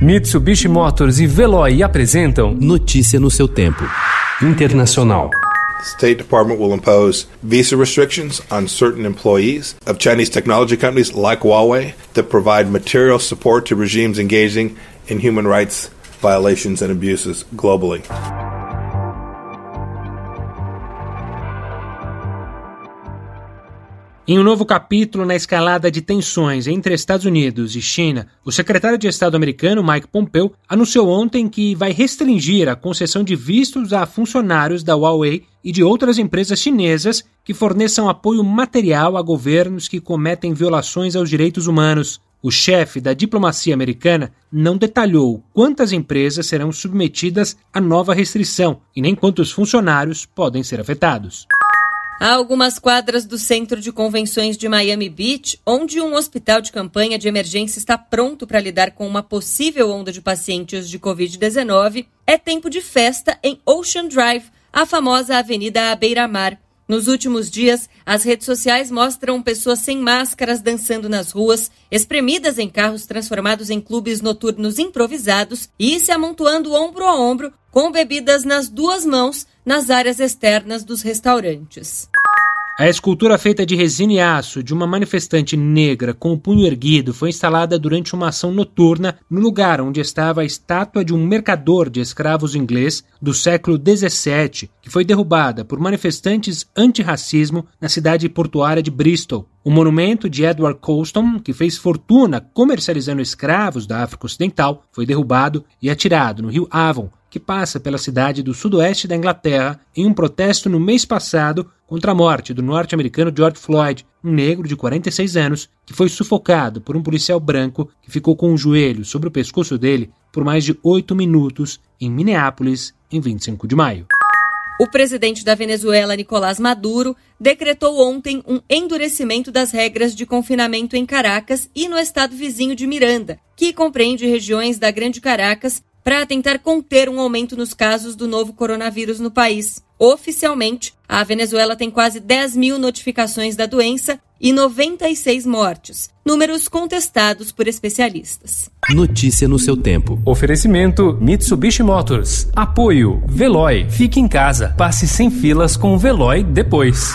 Mitsubishi Motors e Veloy apresentam Notícia no seu tempo. Internacional. State Department will impose visa restrictions on certain employees of Chinese technology companies like Huawei that provide material support to regimes engaging in human rights violations and abuses globally. Em um novo capítulo na escalada de tensões entre Estados Unidos e China, o secretário de Estado americano Mike Pompeo anunciou ontem que vai restringir a concessão de vistos a funcionários da Huawei e de outras empresas chinesas que forneçam apoio material a governos que cometem violações aos direitos humanos. O chefe da diplomacia americana não detalhou quantas empresas serão submetidas à nova restrição e nem quantos funcionários podem ser afetados. Há algumas quadras do centro de convenções de Miami Beach, onde um hospital de campanha de emergência está pronto para lidar com uma possível onda de pacientes de Covid-19, é tempo de festa em Ocean Drive, a famosa avenida à beira-mar. Nos últimos dias, as redes sociais mostram pessoas sem máscaras dançando nas ruas, espremidas em carros transformados em clubes noturnos improvisados e se amontoando ombro a ombro com bebidas nas duas mãos nas áreas externas dos restaurantes. A escultura feita de resina e aço de uma manifestante negra com o punho erguido foi instalada durante uma ação noturna no lugar onde estava a estátua de um mercador de escravos inglês do século XVII, que foi derrubada por manifestantes antirracismo na cidade portuária de Bristol. O monumento de Edward Colston, que fez fortuna comercializando escravos da África Ocidental, foi derrubado e atirado no rio Avon, que passa pela cidade do sudoeste da Inglaterra em um protesto no mês passado contra a morte do norte-americano George Floyd, um negro de 46 anos que foi sufocado por um policial branco que ficou com o joelho sobre o pescoço dele por mais de oito minutos em Minneapolis, em 25 de maio. O presidente da Venezuela, Nicolás Maduro, decretou ontem um endurecimento das regras de confinamento em Caracas e no estado vizinho de Miranda, que compreende regiões da Grande Caracas para tentar conter um aumento nos casos do novo coronavírus no país. Oficialmente, a Venezuela tem quase 10 mil notificações da doença e 96 mortes, números contestados por especialistas. Notícia no seu tempo. Oferecimento Mitsubishi Motors. Apoio Veloy. Fique em casa. Passe sem filas com o Veloy depois.